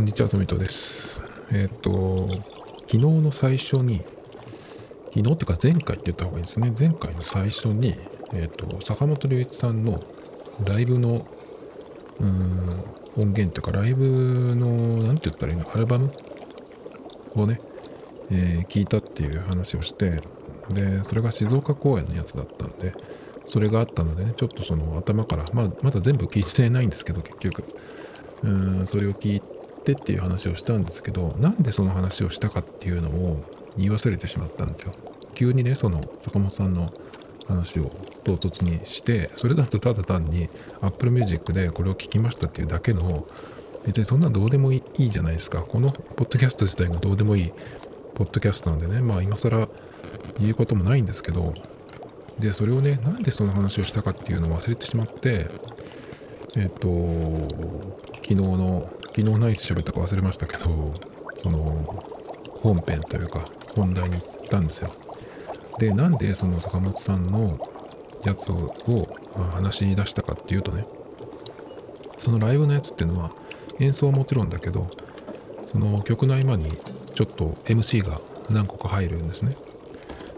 こんにちは、トミトです。えっ、ー、と、昨日の最初に、昨日っていうか前回って言った方がいいですね。前回の最初に、えっ、ー、と、坂本龍一さんのライブの、うん、音源っていうか、ライブの、なんて言ったらいいの、アルバムをね、えー、聞いたっていう話をして、で、それが静岡公演のやつだったんで、それがあったのでね、ちょっとその頭から、まあ、まだ全部聞いてないんですけど、結局。うん、それを聞いってっていう話をしたんですけどなんでその話をしたかっていうのを言い忘れてしまったんですよ。急にねその坂本さんの話を唐突にしてそれだとただ単に Apple Music でこれを聞きましたっていうだけの別にそんなどうでもいいじゃないですか。このポッドキャスト自体がどうでもいいポッドキャストなんでねまあ今更言うこともないんですけどでそれをねなんでその話をしたかっていうのを忘れてしまってえっ、と昨日の昨日何喋ったか忘れましたけどその本編というか本題に行ったんですよ。でなんでその坂本さんのやつを話し出したかっていうとねそのライブのやつっていうのは演奏はもちろんだけどその曲の合間にちょっと MC が何個か入るんですね。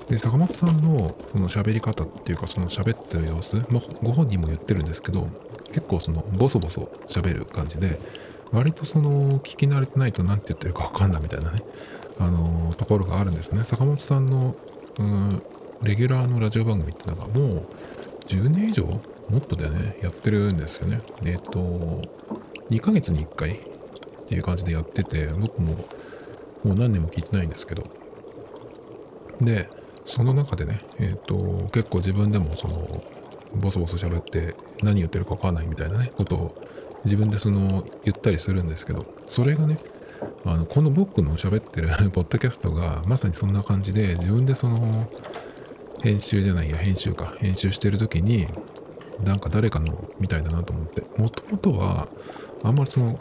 で坂本さんのその喋り方っていうかその喋ってる様子もご本人も言ってるんですけど結構そのボソボソ喋る感じで割とその聞き慣れてないと何て言ってるか分かんないみたいなね。あのところがあるんですね。坂本さんのうんレギュラーのラジオ番組ってのがもう10年以上もっとでね。やってるんですよね。えっ、ー、と2ヶ月に1回っていう感じでやってて僕ももう何年も聞いてないんですけど。でその中でねえっ、ー、と結構自分でもそのボソボソ喋って何言ってるか分かんないみたいなねことを自分でその言ったりするんですけどそれがねあのこの僕の喋ってる ポッドキャストがまさにそんな感じで自分でその編集じゃないや編集か編集してる時になんか誰かのみたいだなと思ってもともとはあんまりその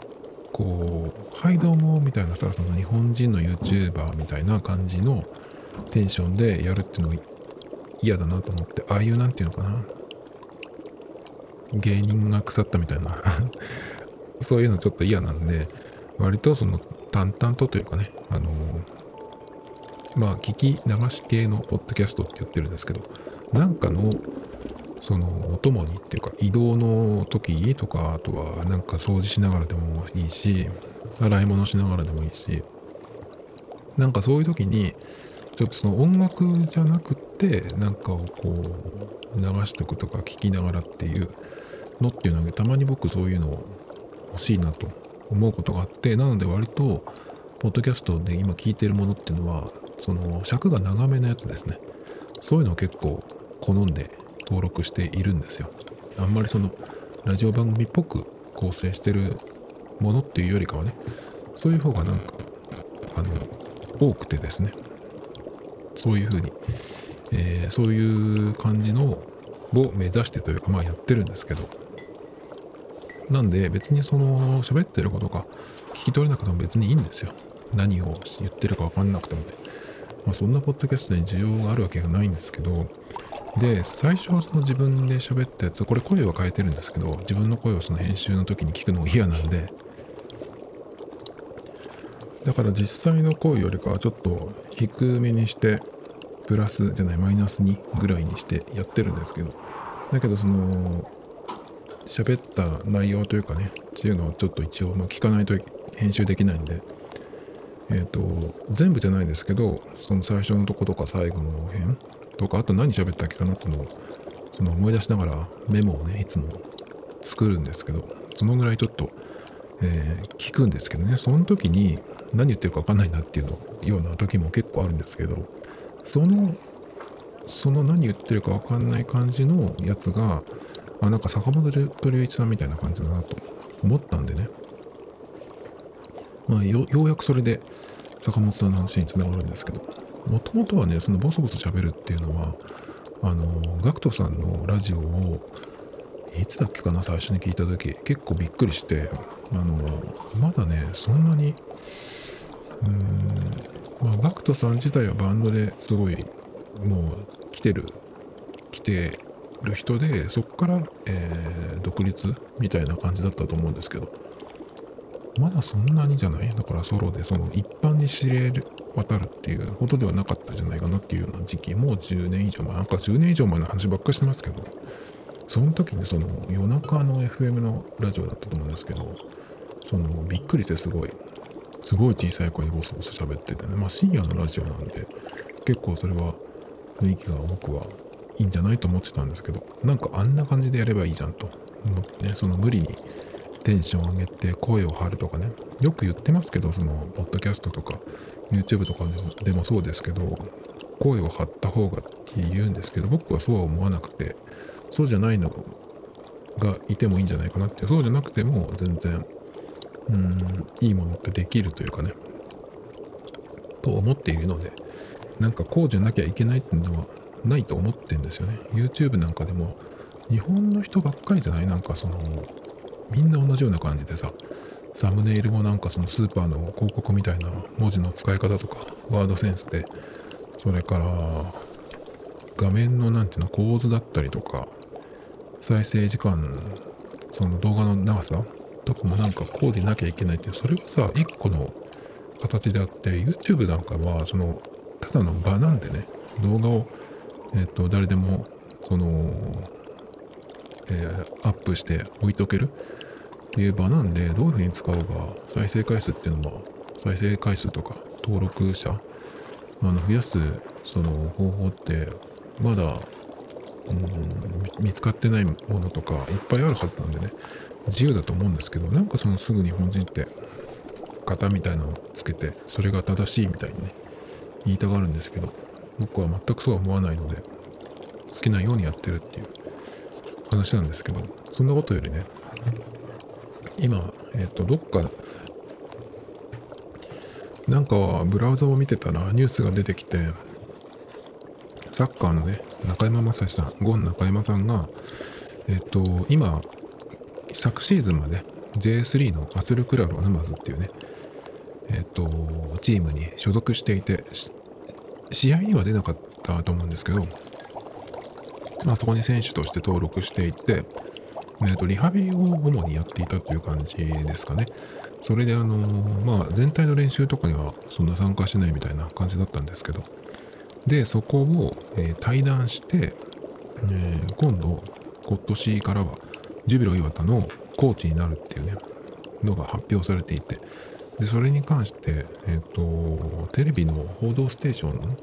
こう「はいどうも」みたいなさその日本人の YouTuber みたいな感じのテンションでやるっていうのが嫌だなと思ってああいうなんていうのかな芸人が腐ったみたいな。そういうのちょっと嫌なんで、割とその淡々とというかね、あのまあ、聞き流し系のポッドキャストって言ってるんですけど、なんかの、その、お供にっていうか、移動の時とか、あとは、なんか掃除しながらでもいいし、洗い物しながらでもいいし、なんかそういう時に、ちょっとその音楽じゃなくって、なんかをこう、流しとくとか聞きながらっていう、のっていうのはたまに僕そういうのを欲しいなと思うことがあってなので割とポッドキャストで今聞いてるものっていうのはその尺が長めのやつですね。そういうのを結構好んで登録しているんですよ。あんまりそのラジオ番組っぽく構成してるものっていうよりかはねそういう方がなんかあの多くてですね。そういうふうに、えー、そういう感じのを目指してというかまあやってるんですけど。なんで別にその喋ってることが聞き取れなくても別にいいんですよ。何を言ってるか分かんなくてもね。まあ、そんなポッドキャストに需要があるわけがないんですけど、で、最初はその自分で喋ったやつ、これ声は変えてるんですけど、自分の声をその編集の時に聞くのが嫌なんで、だから実際の声よりかはちょっと低めにして、プラスじゃない、マイナス2ぐらいにしてやってるんですけど、だけどその、喋った内容というかねっていうのをちょっと一応、まあ、聞かないと編集できないんでえっ、ー、と全部じゃないですけどその最初のとことか最後の辺とかあと何喋ったっけかなっていうのをその思い出しながらメモをねいつも作るんですけどそのぐらいちょっと、えー、聞くんですけどね。その時に何言ってるか分かんないなっていうのような時も結構あるんですけどそのその何言ってるか分かんない感じのやつがあなんか坂本龍一さんみたいな感じだなと思ったんでね、まあ、ようやくそれで坂本さんの話につながるんですけど。もともとはねそのボソボソ喋るっていうのはあの GACKT さんのラジオをいつだっけかな最初に聞いた時結構びっくりしてあのまだねそんなにうーんまあ GACKT さん自体はバンドですごいもう来てる来てる人でそこから、えー、独立みたいな感じだったと思うんですけど。まだそんなにじゃない？だからソロでその一般に知れ渡るっていうほどではなかったんじゃないかなっていうような時期。も10年以上前。なんか10年以上前の話ばっかしてますけど。その時にその夜中の FM のラジオだったと思うんですけど。そのびっくりしてすごい。すごい小さい声でボソボソ喋っててね。まあ深夜のラジオなんで結構それは雰囲気が僕はいいんじゃないと思ってたんですけどなんかあんな感じでやればいいじゃんと。思ってねその無理にテンション上げて声を張るとかね。よく言ってますけどそのポッドキャストとか YouTube とかでもそうですけど声を張った方がって言うんですけど僕はそうは思わなくてそうじゃないのがいてもいいんじゃないかなって。そうじゃなくても全然うんいいものってできるというかね。と思っているのでなんかこうじゃなきゃいけないっていうのはないと思ってんですよね。YouTube なんかでも日本の人ばっかりじゃない？なんかそのみんな同じような感じでさサムネイルもなんかそのスーパーの広告みたいな文字の使い方とかワードセンスでそれから画面のなんていうの構図だったりとか再生時間その動画の長さとかもなんかこうでなきゃいけないっていうそれはさ一個の形であって YouTube なんかはそのただの場なんでね動画をえっ、と誰でもそのえー、アップして置いとける。っていう場なんでどういうふうに使おうが再生回数っていうのは再生回数とか登録者あの増やすその方法ってまだ、うん、見つかってないものとかいっぱいあるはずなんでね。自由だと思うんですけどなんかそのすぐ日本人って型みたいなのをつけてそれが正しいみたいにね言いたがるんですけど。僕は全くそうは思わないので好きなようにやってるっていう話なんですけどそんなことよりね今えっ、とどっかなんかブラウザを見てたらニュースが出てきてサッカーのね中山雅史さんゴン中山さんがえっ、と今昨シーズンまで J3 のアスルクラブ沼津っていうねえっ、とチームに所属していて試合には出なかったと思うんですけどまあ、そこに選手として登録していて、えー、とリハビリを主にやっていたという感じですかね。それで、あのまあ、全体の練習とかにはそんな参加しないみたいな感じだったんですけど、で、そこを、えー、対談して、えー、今度、今年からは、ジュビロ磐田のコーチになるっていうね、のが発表されていて、で、それに関して、えっ、ー、と、テレビの報道ステーション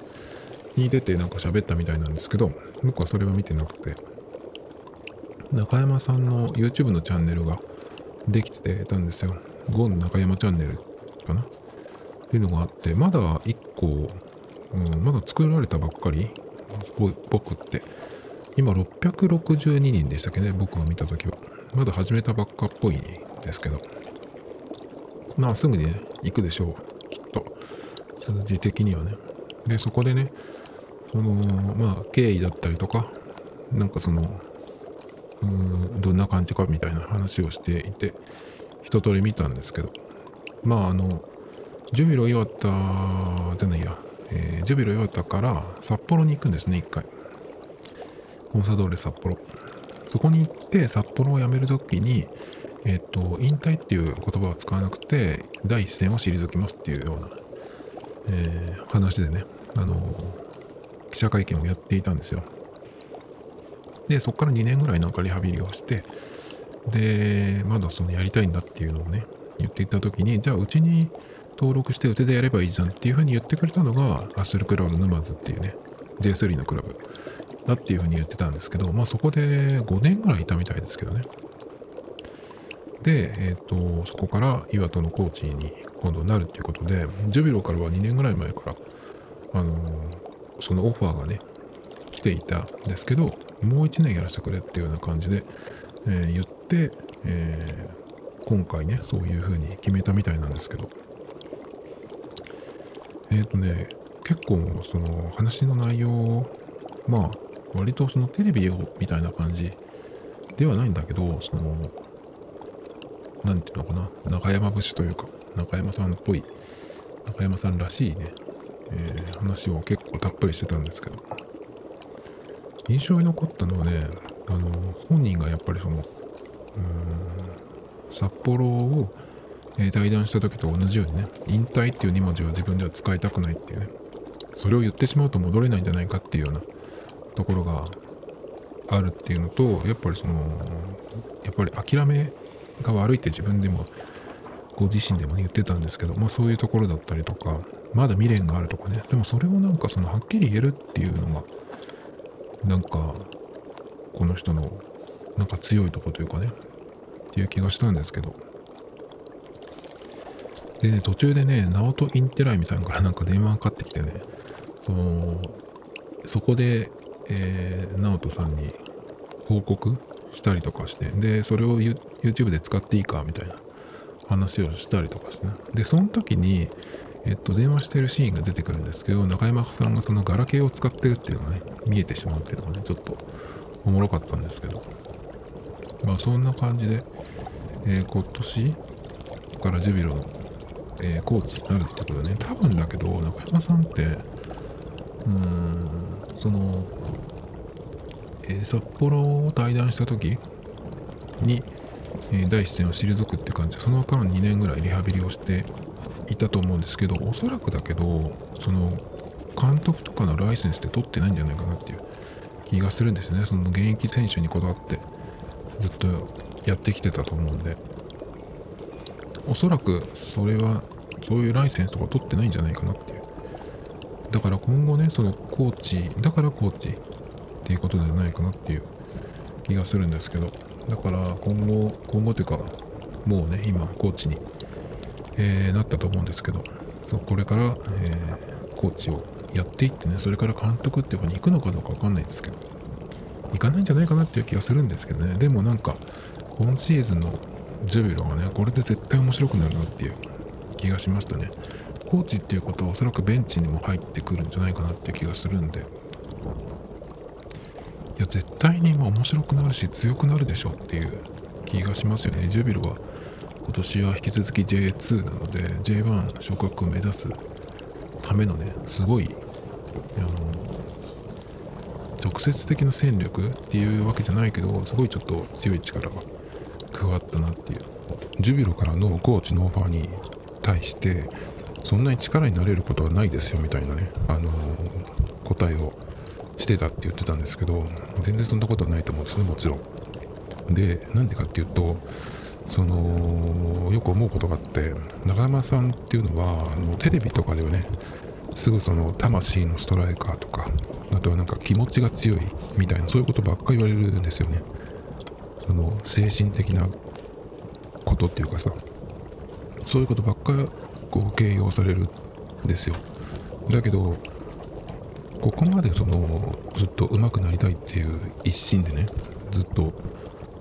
に出てなんか喋ったみたいなんですけど、僕はそれは見てなくて、中山さんの YouTube のチャンネルができてたんですよ。ゴン中山チャンネルかな？っていうのがあって、まだ1個、うん、まだ作られたばっかり、僕って。今662人でしたっけね、僕が見た時は。まだ始めたばっかっぽいですけど。まあすぐにね、行くでしょう。きっと。数字的にはね。で、そこでね、そのまあ経緯だったりとかなんかそのうーんどんな感じかみたいな話をしていて一通り見たんですけどまああのジュビロ磐田じゃないや、えー、ジュビロ磐田から札幌に行くんですね一回コンサドーレ札幌そこに行って札幌を辞める時にえっ、と引退っていう言葉は使わなくて第一線を退きますっていうような、えー、話でねあの記者会見をやっていたんですよ。で、そこから2年ぐらいなんかリハビリをして、で、まだそのやりたいんだっていうのをね、言っていた時に、じゃあうちに登録してうちでやればいいじゃんっていうふうに言ってくれたのが、アッスルクラブ沼津っていうね、J3 のクラブだっていうふうに言ってたんですけど、まあそこで5年ぐらいいたみたいですけどね。で、えっ、ー、と、そこから岩戸のコーチに今度なるっていうことで、ジュビロからは2年ぐらい前から、あのーそのオファーがね来ていたんですけどもう1年やらせてくれっていうような感じで、えー、言って、えー、今回ねそういう風に決めたみたいなんですけど。えっ、とね結構その話の内容まあ割とそのテレビをみたいな感じではないんだけどその何て言うのかな？中山節というか中山さんっぽい中山さんらしいね。えー、話を結構たっぷりしてたんですけど。印象に残ったのはねあの本人がやっぱりその札幌を、えー、対談した時と同じようにね引退っていう2文字は自分では使いたくないっていうねそれを言ってしまうと戻れないんじゃないかっていうようなところがあるっていうのとやっぱりそのやっぱり諦めが悪いって自分でもご自身でも、ね、言ってたんですけど、まあ、そういうところだったりとかまだ未練があるとかね。でもそれをなんかそのはっきり言えるっていうのがなんかこの人のなんか強いとこというかねっていう気がしたんですけど。でね途中でね直人インテライミさんから なんか電話がかかってきてねそのそこで、えー、直人さんに報告したりとかしてでそれを YouTube で使っていいかみたいな話をしたりとかしてね。でその時にえっと、電話してるシーンが出てくるんですけど、中山さんがそのガラケーを使ってるっていうのがね、見えてしまうっていうのがね、ちょっとおもろかったんですけど、まあそんな感じで、えー、今年からジュビロの、えー、コーチになるってことでね、多分だけど、中山さんって、うーん、その、え、札幌を対談した時に、え第一線を退くって感じで、その間2年ぐらいリハビリをしていたと思うんですけど、おそらくだけど、その、監督とかのライセンスって取ってないんじゃないかなっていう気がするんですよね。その現役選手にこだわってずっとやってきてたと思うんで、おそらくそれはそういうライセンスとか取ってないんじゃないかなっていう。だから今後ね、そのコーチ、だからコーチていうことではないかなっていう気がするんですけど、だから今後、今後というか、もうね、今コーチに、えー、なったと思うんですけど、そうこれから、えー、コーチをやっていってね、それから監督っていうかに行くのかどうかわかんないんですけど、行かないんじゃないかなっていう気がするんですけどね、でもなんか、今シーズンのジュビロがね、これで絶対面白くなるなっていう気がしましたね。コーチっていうことはおそらくベンチにも入ってくるんじゃないかなっていう気がするんで、いや、絶対に今面白くなるし強くなるでしょっていう気がしますよね。ジュビロは今年は引き続き J2 なので J1 昇格を目指すためのねすごいあの直接的な戦力っていうわけじゃないけどすごいちょっと強い力が加わったなっていうジュビロからのコーチのオファーに対してそんなに力になれることはないですよみたいなね、あの答えをしてたって言ってたんですけど全然そんなことはないと思うんですねもちろん。でなんでかっていうとそのよく思うことがあって長山さんっていうのはあのテレビとかではねすぐその魂のストライカーとかあとはなんか気持ちが強いみたいなそういうことばっかり言われるんですよね。その精神的なことっていうかさそういうことばっかこう形容されるんですよ。だけどここまでそのずっと上手くなりたいっていう一心でねずっと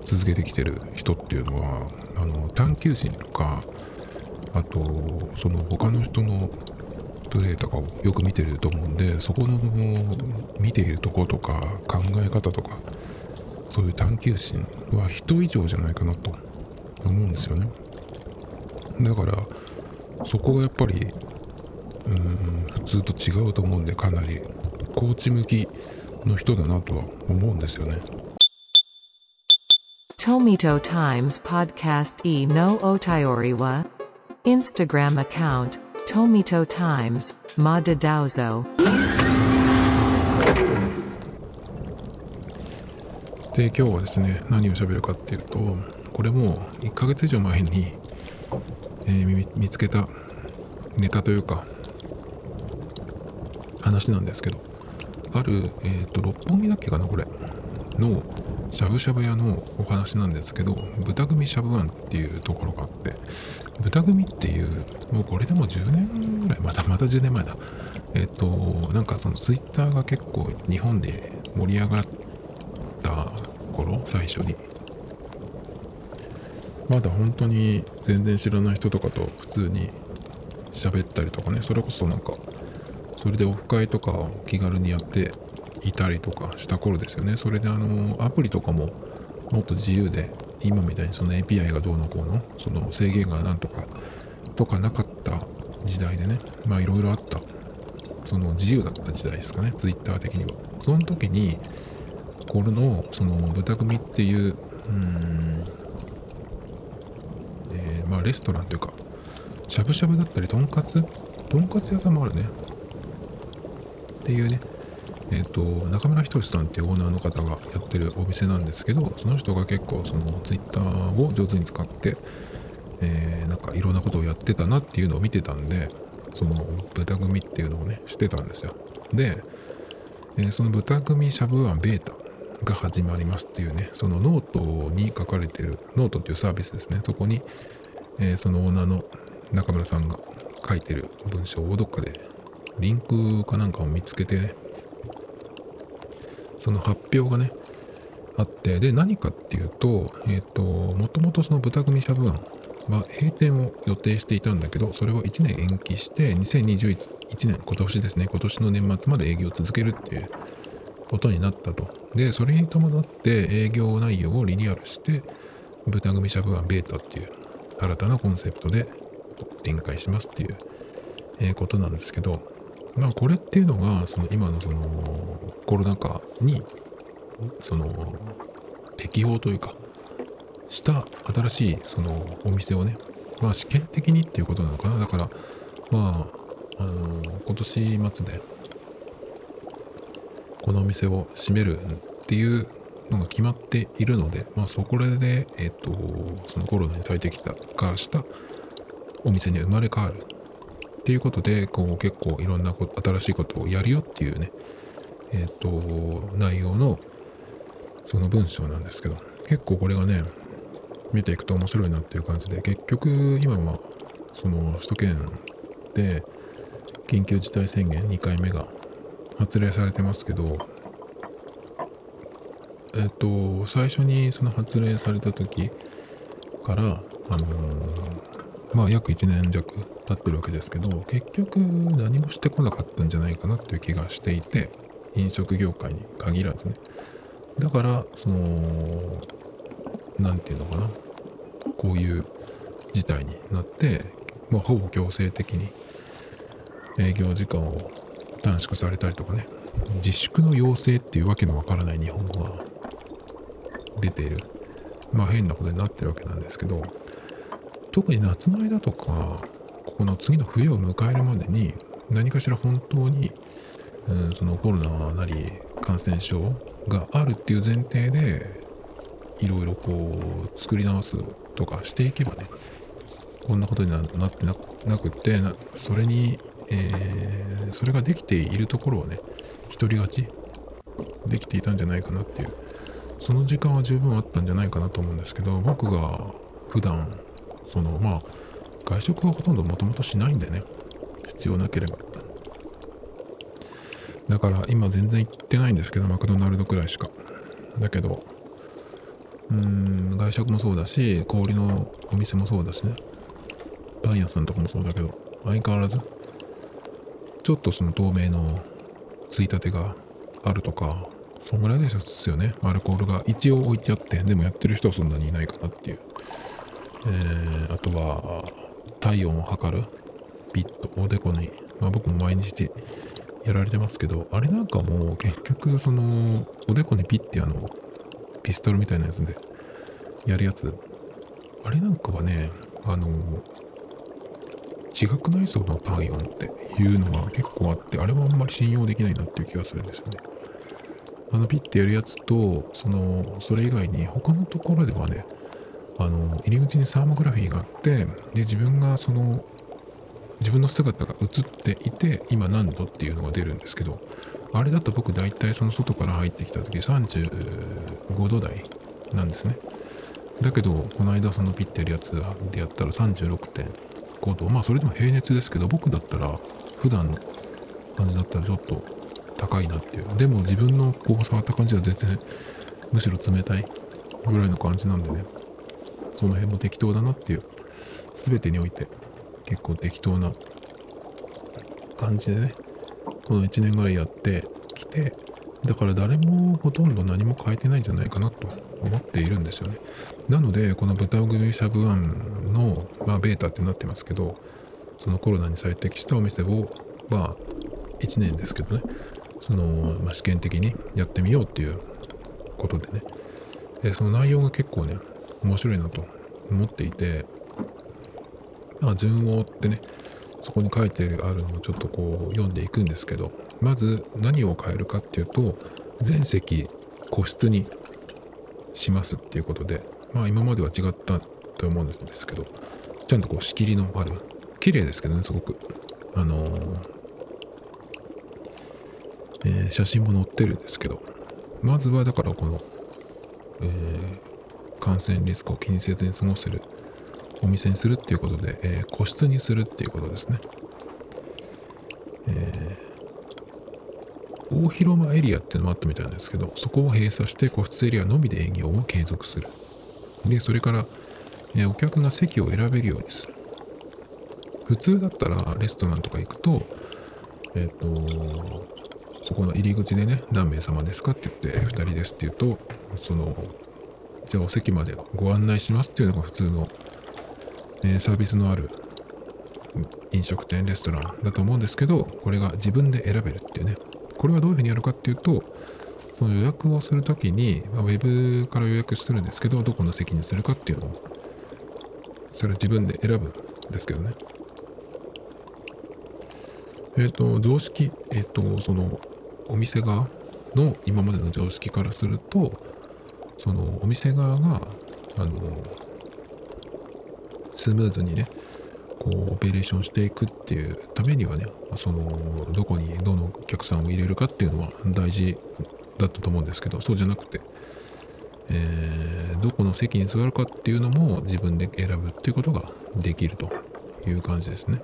続けてきてる人っていうのはあの探求心とかあとその他の人のプレーとかをよく見てると思うんでそこの見ているとことか考え方とかそういう探求心は人以上じゃないかなと思うんですよね。だからそこがやっぱりうん普通と違うと思うんでかなり。コーチ向きの人だなとは思うんですよね。で、今日はですね、何を喋るかっていうと、これも1か月以上前に、えー、見つけたネタというか、話なんですけど、ある、えーと、六本木だっけかなこれ。のしゃぶしゃぶ屋のお話なんですけど豚組しゃぶワンっていうところがあって豚組っていうもうこれでも10年ぐらいまたまた10年前だ。えっ、となんかそのツイッターが結構日本で盛り上がった頃最初に。まだ本当に全然知らない人とかと普通に喋ったりとかねそれこそなんかそれでオフ会とかを気軽にやっていたりとかした頃ですよね。それであのアプリとかももっと自由で今みたいにその API がどうのこうのその制限がなんとかとかなかった時代でねまあいろいろあったその自由だった時代ですかね Twitter 的には。その時にこれのその豚組っていううん、えー、まあレストランというかしゃぶしゃぶだったりとんかつ？とんかつ屋さんもあるね。っていうねえっ、と中村仁さんっていうオーナーの方がやってるお店なんですけどその人が結構そのツイッターを上手に使ってえー、なんかいろんなことをやってたなっていうのを見てたんでその豚組っていうのをねしてたんですよ。で、えー、その豚組しゃぶ庵ベータが始まりますっていうねそのノートに書かれてるノートっていうサービスですね。そこに、えー、そのオーナーの中村さんが書いてる文章をどっかでリンクかなんかを見つけてその発表がねあってで何かっていうとえっ、ー、ともともとその豚組しゃぶ庵は閉店を予定していたんだけどそれを1年延期して2021年今年ですね今年の年末まで営業を続けるっていうことになったと。でそれに伴って営業内容をリニューアルして豚組しゃぶ庵ベータっていう新たなコンセプトで展開しますっていう、えことなんですけどまあこれっていうのがその今のそのコロナ禍にその適応というかした新しいそのお店をねまあ試験的にっていうことなのかな。だからまああの今年末でこのお店を閉めるっていうのが決まっているので、まあ、そこで、えっ、と、そのコロナに最適化したお店に生まれ変わる。ていうことで、こう結構いろんなこ新しいことをやるよっていうね、えっ、と、内容のその文章なんですけど、結構これがね、見ていくと面白いなっていう感じで、結局今はその首都圏で緊急事態宣言2回目が発令されてますけど、えっと、最初にその発令された時から、あのー、まあ約1年弱経ってるわけですけど、結局何もしてこなかったんじゃないかなっていう気がしていて、飲食業界に限らずね。だから、その、何て言うのかな。こういう事態になって、まあ、ほぼ強制的に営業時間を短縮されたりとかね。自粛の要請っていうわけのわからない日本語が出ている。まあ変なことになってるわけなんですけど特に夏の間とかこの次の冬を迎えるまでに何かしら本当に、うん、そのコロナなり感染症があるっていう前提でいろいろこう作り直すとかしていけばねこんなことになってなくってそれに、えー、それができているところはね独り勝ちできていたんじゃないかなっていうその時間は十分あったんじゃないかなと思うんですけど僕が普段そのまあ外食はほとんどもともとしないんでね。必要なければ。だから今全然行ってないんですけどマクドナルドくらいしか。だけどうん外食もそうだし氷のお店もそうだしね。パン屋さんとかもそうだけど相変わらずちょっとその透明のついたてがあるとかそんぐらいですよね。アルコールが一応置いてあってでもやってる人はそんなにいないかなっていう、えー、あとは体温を測る？ピットおでこに、まあ、僕も毎日やられてますけどあれなんかもう結局そのおでこにピッてあのピストルみたいなやつでやるやつ。あれなんかはねあの違くないその体温っていうのが結構あってあれはあんまり信用できないなっていう気がするんですよね。あのピッてやるやつとそのそれ以外に他のところではねあの入り口にサーモグラフィーがあってで自分がその自分の姿が映っていて今何度っていうのが出るんですけどあれだと僕大体その外から入ってきた時35度台なんですね。だけどこの間そのピッてやるやつでやったら36.5度。まあそれでも平熱ですけど僕だったら普段の感じだったらちょっと高いなっていう。でも自分のこう触った感じは全然むしろ冷たいぐらいの感じなんでね。その辺も適当だなっていう。全てにおいて結構適当な感じでねこの1年ぐらいやってきてだから誰もほとんど何も変えてないんじゃないかなと思っているんですよね。なのでこの豚グリしゃぶンの、まあ、ベータってなってますけどそのコロナに最適したお店をまあ1年ですけどねその、まあ、試験的にやってみようっていうことでね。えその内容が結構ね面白いなと思っていてまあ、順を追ってねそこに書いてあるのをちょっとこう読んでいくんですけどまず何を変えるかっていうと全席個室にしますっていうことでまあ今までは違ったと思うんですけどちゃんとこう仕切りのある綺麗ですけどねすごく。あのーえー写真も載ってるんですけどまずはだからこの、えー感染リスクを気にせずに過ごせるお店にするっていうことで、えー個室にするっていうことですね。えー大広間エリアっていうのもあったみたいなんですけど、そこを閉鎖して個室エリアのみで営業を継続する。で、それから、えーお客が席を選べるようにする。普通だったらレストランとか行くと、えっ、と、そこの入り口でね、何名様ですかって言って、2人ですって言うと、その、じゃあお席までご案内しますっていうのが普通の、えサービスのある飲食店、レストランだと思うんですけど、これが自分で選べるっていうね。これはどういうふうにやるかっていうと、その予約をするときに、まあウェブから予約するんですけど、どこの席にするかっていうのを、それは自分で選ぶんですけどね。えっ、と、常識、えっ、と、その、お店側の今までの常識からすると、そのお店側があのスムーズにねこうオペレーションしていくっていうためにはねそのどこにどのお客さんを入れるかっていうのは大事だったと思うんですけどそうじゃなくて、えーどこの席に座るかっていうのも自分で選ぶっていうことができるという感じですね。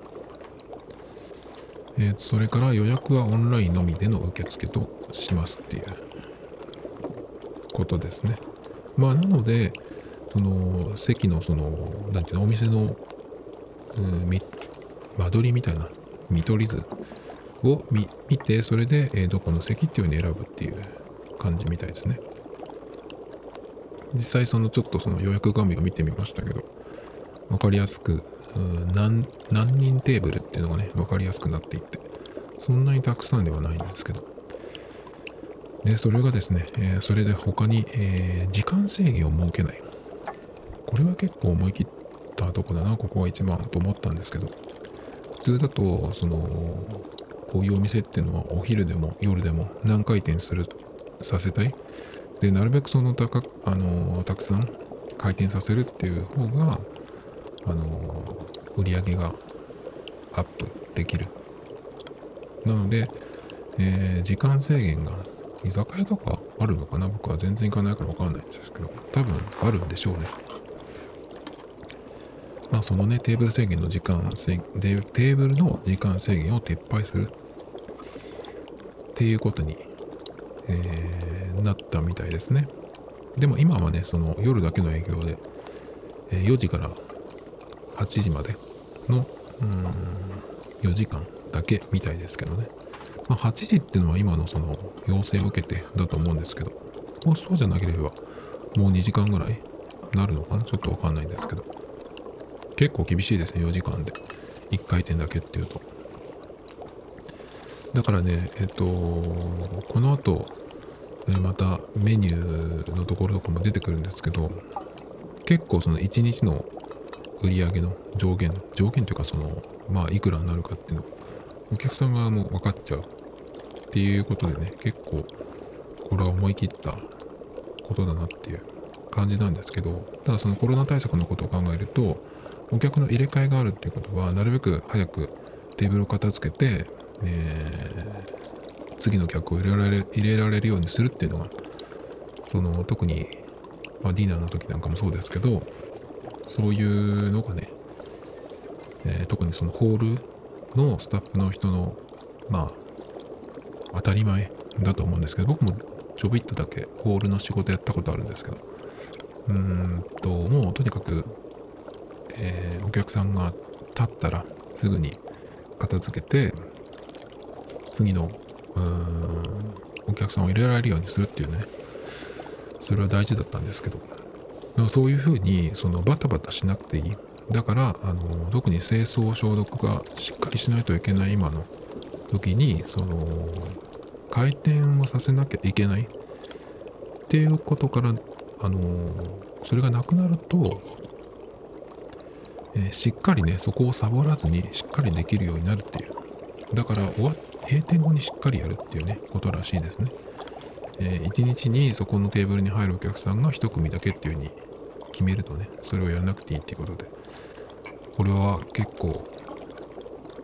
えーそれから予約はオンラインのみでの受付としますっていうことですね。まあなのでその席のそのなんていうのお店の、うん、間取りみたいな見取り図を見てそれで、えどこの席っていうのに選ぶっていう感じみたいですね。実際そのちょっとその予約画面を見てみましたけど分かりやすく、何人テーブルっていうのがね分かりやすくなっていってそんなにたくさんではないんですけどで、それがですね、えそれで他に、え時間制限を設けない。これは結構思い切ったとこだな、ここが一番と思ったんですけど、普通だと、その、こういうお店っていうのはお昼でも夜でも何回転する、させたい。で、なるべくその高く、あのたくさん回転させるっていう方が、あの売り上げがアップできる。なので、えー時間制限が居酒屋とかあるのかな？僕は全然行かないから分かんないんですけど多分あるんでしょうね。まあそのねテーブル制限の時間制テーブルの時間制限を撤廃する。っていうことに、えーなったみたいですね。でも今はねその夜だけの営業で、え4時から8時までのうん4時間だけみたいですけどね。まあ、8時っていうのは今のその要請を受けてだと思うんですけど、もうそうじゃなければもう2時間ぐらいなるのかな？ちょっとわかんないんですけど。結構厳しいですね、4時間で。1回転だけっていうと。だからね、えっと、この後、またメニューのところとかも出てくるんですけど、結構その1日の売り上げの上限、上限というかその、まあいくらになるかっていうのお客さん側も分かっちゃうっていうことでね結構これは思い切ったことだなっていう感じなんですけどただそのコロナ対策のことを考えるとお客の入れ替えがあるっていうことはなるべく早くテーブルを片付けて、えー次の客を入れられ入れられるようにするっていうのがその特に、まあ、ディナーの時なんかもそうですけどそういうのがね、えー特にそのホールのスタッフの人のまあ当たり前だと思うんですけど僕もちょびっとだけホールの仕事やったことあるんですけど。うーんともうとにかく、えーお客さんが立ったらすぐに片付けて次のうーんお客さんを入れられるようにするっていうね。それは大事だったんですけど。そういうふうにそのバタバタしなくていい。だからあの特に清掃消毒がしっかりしないといけない今の時にその回転をさせなきゃいけない。っていうことからあのそれがなくなると、えーしっかりねそこをサボらずにしっかりできるようになるっていう。だから終わ閉店後にしっかりやるっていうねことらしいですね、え1日にそこのテーブルに入るお客さんが1組だけっていう風に決めるとねそれをやらなくていいっていうことで。これは結構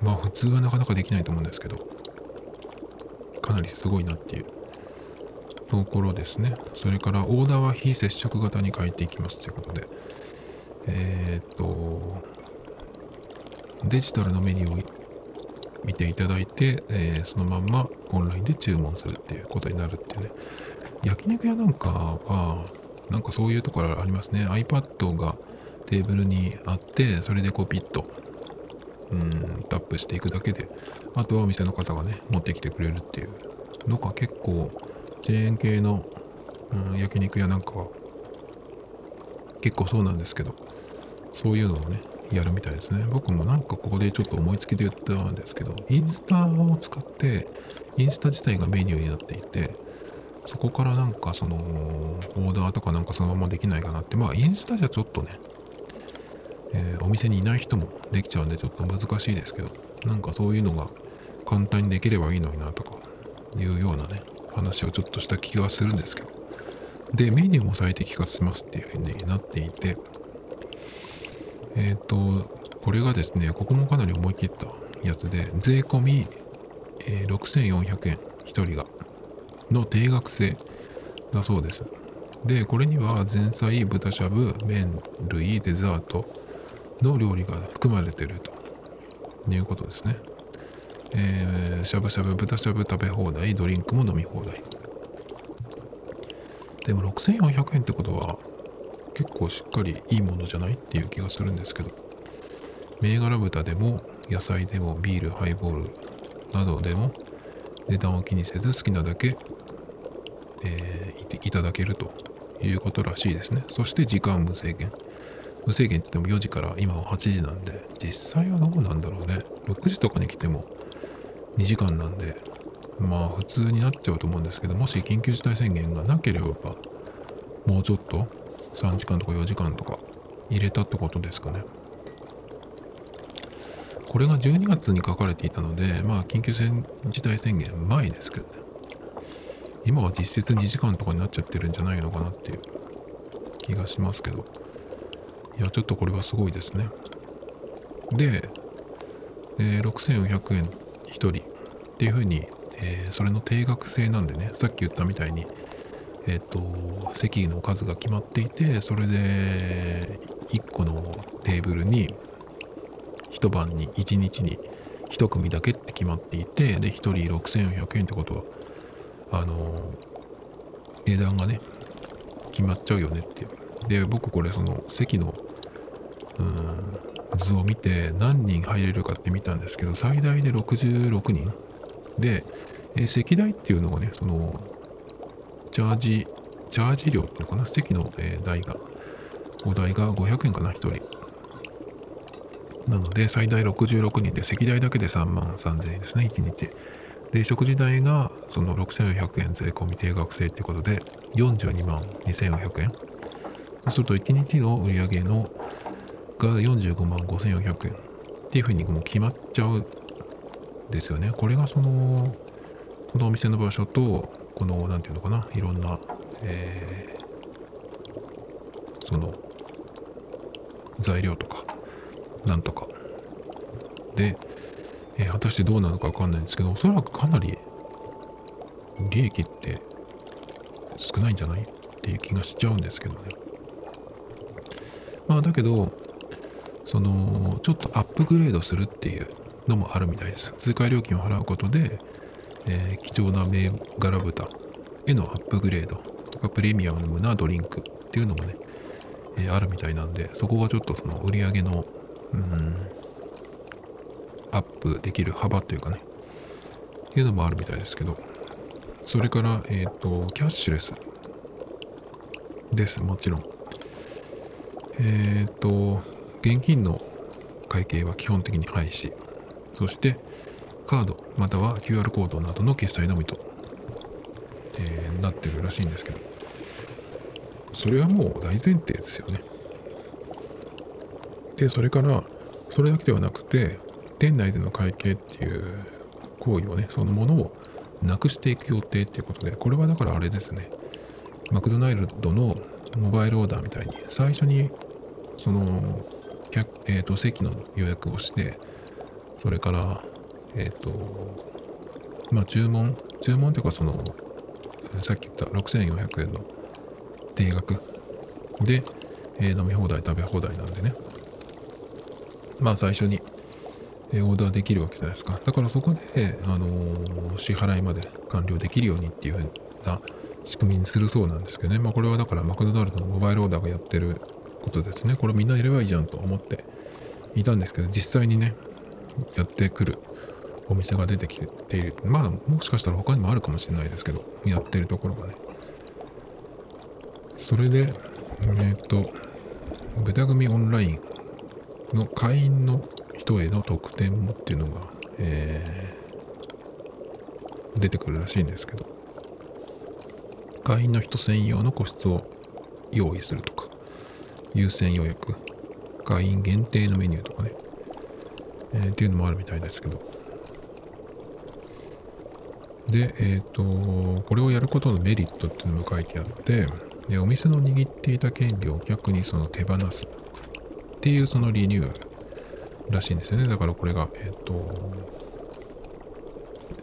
まあ普通はなかなかできないと思うんですけど。かなりすごいなっていう。ところですね。それからオーダーは非接触型に変えていきますということで。えーっとデジタルのメニューを見ていただいて、えーそのまんまオンラインで注文するっていうことになるっていうね。焼肉屋なんかはなんかそういうところありますね。iPad がテーブルにあってそれでこうピッとうんタップしていくだけであとはお店の方がね持ってきてくれるっていうのが結構チェーン系の、うん、焼肉屋なんかは結構そうなんですけどそういうのをねやるみたいですね。僕もなんかここでちょっと思いつきで言ったんですけどインスタを使ってインスタ自体がメニューになっていてそこからなんかそのオーダーとかなんかそのままできないかなってまあインスタじゃちょっとね、えーお店にいない人もできちゃうんでちょっと難しいですけどなんかそういうのが簡単にできればいいのになとかいうようなね話をちょっとした気がするんですけど。でメニューも最適化しますっていうふうになっていて。えっ、とこれがですねここもかなり思い切ったやつで税込み、えー6400円1人がの定額制だそうです。でこれには前菜豚しゃぶ麺類デザートの料理が含まれていると。いうことですね。えーしゃぶしゃぶ豚しゃぶ食べ放題ドリンクも飲み放題。でも6400円ってことは結構しっかりいいものじゃない？っていう気がするんですけど。銘柄豚でも野菜でもビールハイボールなどでも値段を気にせず好きなだけ、えーいていただけるということらしいですね。そして時間無制限。無制限って言っても4時から今は8時なんで実際はどうなんだろうね。6時とかに来ても2時間なんでまあ普通になっちゃうと思うんですけどもし緊急事態宣言がなければもうちょっと3時間とか4時間とか入れたってことですかね。これが12月に書かれていたのでまあ緊急事態宣言前ですけどね。今は実質2時間とかになっちゃってるんじゃないのかなっていう気がしますけど。いやちょっとこれはすごいですね。で、えー6400円1人っていうふうに、えーそれの定額制なんでねさっき言ったみたいにえっ、と席の数が決まっていてそれで1個のテーブルに一晩に1日に1組だけって決まっていてで1人6400円ってことはあの値段がね決まっちゃうよねっていう。で僕これその席のうん図を見て何人入れるかって見たんですけど最大で66人。で、えー席代っていうのがねそのチャージチャージ料っていうのかな？席の、えー代が。お代が500円かな？1人。なので最大66人で席代だけで3万3000円ですね1日。で食事代がその6400円税込み定額制っていうことで42万2400円。そうすると1日の売り上げのが45万5400円。っていうふうにもう決まっちゃうんですよね。これがそのこのお店の場所とこの何ていうのかな。いろんな、えーその材料とかなんとか。で、えー果たしてどうなのかわかんないんですけどおそらくかなり利益って少ないんじゃない？っていう気がしちゃうんですけどね。まあだけどそのちょっとアップグレードするっていうのもあるみたいです。追加料金を払うことで、えー貴重な銘柄豚へのアップグレードとかプレミアムなドリンクっていうのもね、えーあるみたいなんでそこがちょっとその売り上げのうんアップできる幅というかねっていうのもあるみたいですけどそれからえっ、とキャッシュレスです。もちろん。えっ、と現金の会計は基本的に廃止。そしてカードまたは QR コードなどの決済のみと、えーなってるらしいんですけど。それはもう大前提ですよね。でそれからそれだけではなくて店内での会計っていう行為をねそのものをなくしていく予定っていうことでこれはだからあれですね。マクドナルドのモバイルオーダーみたいに最初にその、えー、と席の予約をしてそれからえっ、とまあ注文注文というかそのさっき言った6400円の定額で、えー飲み放題食べ放題なんでね。まあ最初にえーオーダーできるわけじゃないですか。だからそこで、あのー支払いまで完了できるようにっていう風な仕組みにするそうなんですけどね。まあこれはだからマクドナルドのモバイルオーダーがやってることですね。これみんなやればいいじゃんと思っていたんですけど実際にねやってくるお店が出てきている。まあもしかしたら他にもあるかもしれないですけどやってるところがね。それでえっ、と豚組オンラインの会員の人への特典もっていうのが、えー出てくるらしいんですけど会員の人専用の個室を用意するとか。優先予約。会員限定のメニューとかね、えーっていうのもあるみたいですけど。でえっ、とこれをやることのメリットっていうのも書いてあってでお店の握っていた権利を逆にその手放すっていうそのリニューアルらしいんですよね。だからこれがえっ、と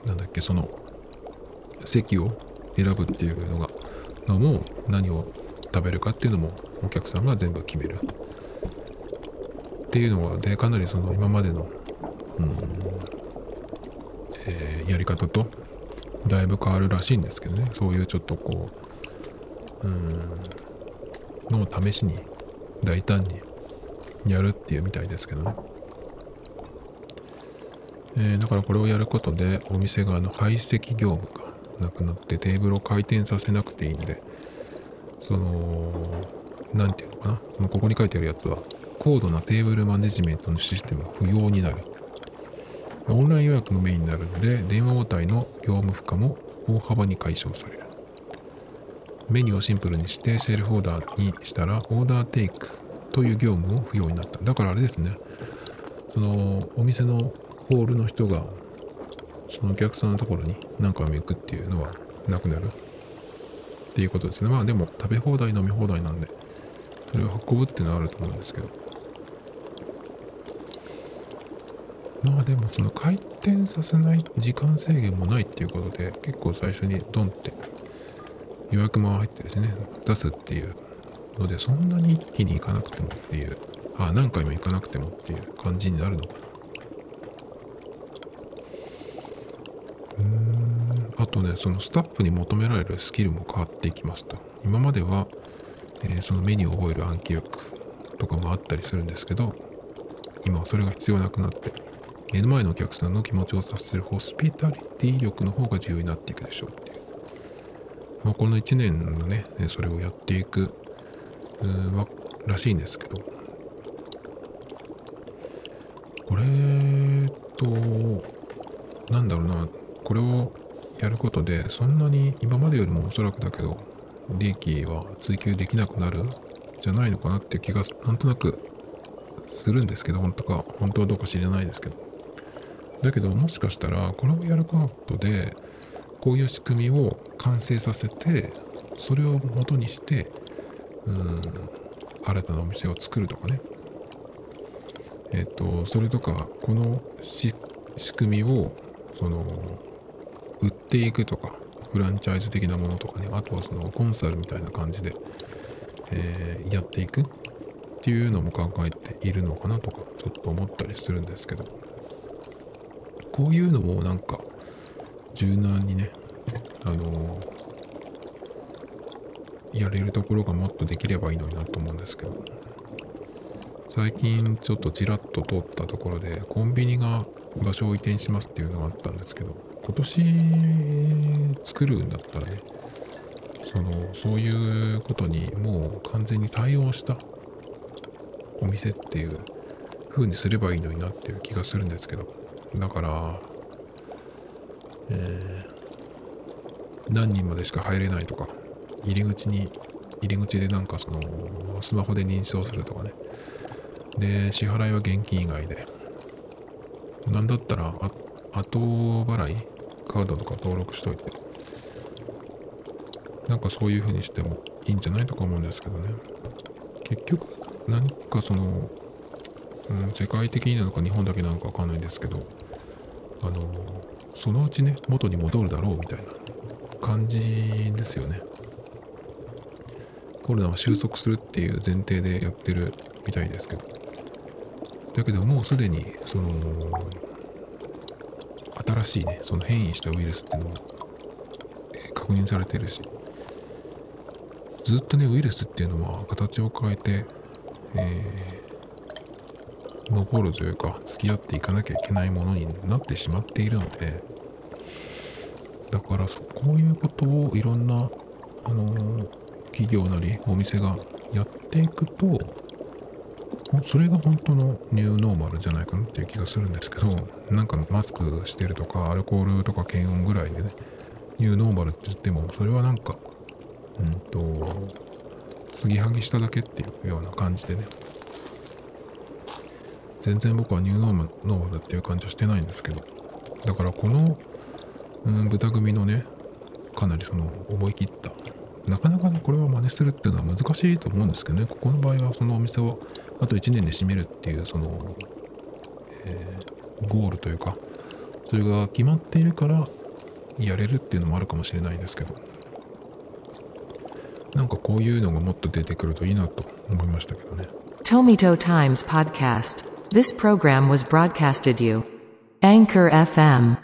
なんだっけその席を選ぶっていうのがのも何を食べるかっていうのもお客さんが全部決める。っていうのがでかなりその今までの、うんえーやり方とだいぶ変わるらしいんですけどね。そういうちょっとこううんのを試しに大胆にやるっていうみたいですけどね。えーだからこれをやることでお店側の排斥業務がなくなってテーブルを回転させなくていいんでその何て言うのかな？こここに書いてあるやつは高度なテーブルマネジメントのシステムが不要になる。オンライン予約がメインになるので電話応対の業務負荷も大幅に解消される。メニューをシンプルにしてセルフオーダーにしたらオーダーテイクという業務も不要になった。だからあれですね。そのお店のホールの人がそのお客さんのところに何回も行くっていうのはなくなるっていうことですね。まあでも食べ放題飲み放題なんで。それを運ぶっていうのはあると思うんですけど。まあでもその回転させない時間制限もないっていうことで結構最初にドンって予約も入ってるしね出すっていうのでそんなに一気に行かなくてもっていうあ何回も行かなくてもっていう感じになるのかな。うんあとねそのスタッフに求められるスキルも変わっていきますと。今までは、えーそのメニューを覚える暗記力とかもあったりするんですけど今はそれが必要なくなって目の前のお客さんの気持ちを察するホスピタリティ力の方が重要になっていくでしょうっていう、まあ、この1年のねそれをやっていくうらしいんですけどこれとなんだろうなこれをやることでそんなに今までよりもおそらくだけど利益は追求できなくなる？んじゃないのかなっていう気がなんとなくするんですけど本当か？本当はどうか知らないですけど。だけどもしかしたらこれをやることでこういう仕組みを完成させてそれを元にしてうん新たなお店を作るとかね。えっ、とそれとかこの仕組みをその売っていくとか。フランチャイズ的なものとかねあとはそのコンサルみたいな感じで、えーやっていくっていうのも考えているのかなとかちょっと思ったりするんですけど。こういうのもなんか柔軟にねあのやれるところがもっとできればいいのになと思うんですけど。最近ちょっとちらっと通ったところでコンビニが場所を移転しますっていうのがあったんですけど今年作るんだったらねそのそういうことにもう完全に対応したお店っていう風にすればいいのになっていう気がするんですけど。だからえー何人までしか入れないとか入り口に入り口でなんかそのスマホで認証するとかね。で支払いは現金以外で。なんだったら後払いカードとか登録しといて。なんかそういう風にしてもいいんじゃないとか思うんですけどね。結局何かその、うん、世界的になのか日本だけなのかわかんないんですけどあのそのうちね元に戻るだろうみたいな感じですよね。コロナは収束するっていう前提でやってるみたいですけど。だけどもうすでにその新しいねその変異したウイルスっていうのも、え確認されてるし。ずっとねウイルスっていうのは形を変えて、えー残るというか付き合っていかなきゃいけないものになってしまっているので。だからこういうことをいろんな、あのー企業なりお店がやっていくとそれが本当のニューノーマルじゃないかなっていう気がするんですけどなんかマスクしてるとかアルコールとか検温ぐらいでねニューノーマルって言ってもそれはなんかうんと継ぎはぎしただけっていうような感じでね。全然僕はニューノーマルーマルっていう感じはしてないんですけどだからこの、うん、豚組のねかなりその思い切ったなかなかねこれは真似するっていうのは難しいと思うんですけどねここの場合はそのお店をあと1年で閉めるっていうその、えーゴールというかそれが決まっているからやれるっていうのもあるかもしれないですけどなんかこういうのがもっと出てくるといいなと思いましたけどね Tomito Times Podcast. This program was broadcasted you. Anchor FM.